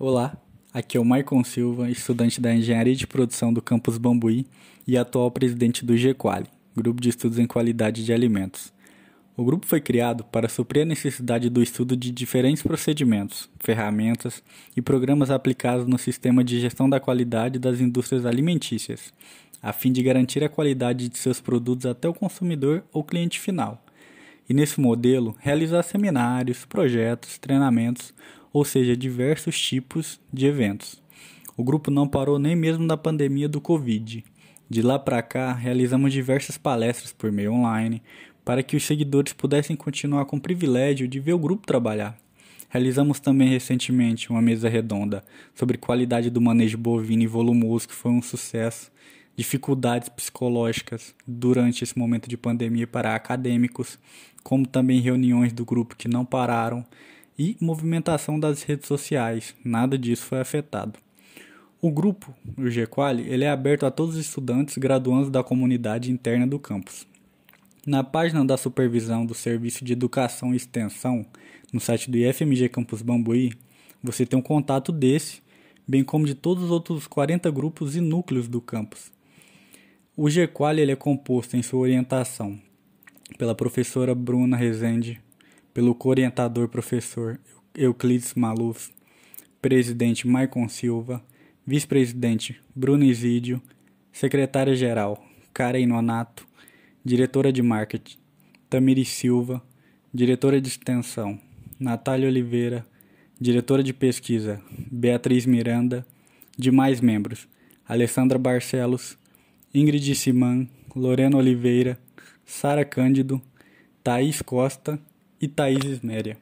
Olá, aqui é o Maicon Silva, estudante da Engenharia de Produção do Campus Bambuí e atual presidente do GQuali, Grupo de Estudos em Qualidade de Alimentos. O grupo foi criado para suprir a necessidade do estudo de diferentes procedimentos, ferramentas e programas aplicados no sistema de gestão da qualidade das indústrias alimentícias, a fim de garantir a qualidade de seus produtos até o consumidor ou cliente final. E nesse modelo, realizar seminários, projetos, treinamentos ou seja, diversos tipos de eventos. O grupo não parou nem mesmo na pandemia do Covid. De lá para cá, realizamos diversas palestras por meio online para que os seguidores pudessem continuar com o privilégio de ver o grupo trabalhar. Realizamos também recentemente uma mesa redonda sobre qualidade do manejo bovino e volumoso, que foi um sucesso, dificuldades psicológicas durante esse momento de pandemia para acadêmicos, como também reuniões do grupo que não pararam e movimentação das redes sociais. Nada disso foi afetado. O grupo, o GQuali, ele é aberto a todos os estudantes graduandos da comunidade interna do campus. Na página da supervisão do Serviço de Educação e Extensão, no site do IFMG Campus Bambuí, você tem um contato desse, bem como de todos os outros 40 grupos e núcleos do campus. O GQuali ele é composto em sua orientação pela professora Bruna Rezende, pelo orientador professor Euclides Maluf, presidente Maicon Silva, vice-presidente Bruno Isídio, secretária-geral Karen Nonato, diretora de marketing Tamiri Silva, diretora de extensão Natália Oliveira, diretora de pesquisa Beatriz Miranda, demais membros Alessandra Barcelos, Ingrid Siman, Lorena Oliveira, Sara Cândido, Thaís Costa e Thaís Méria.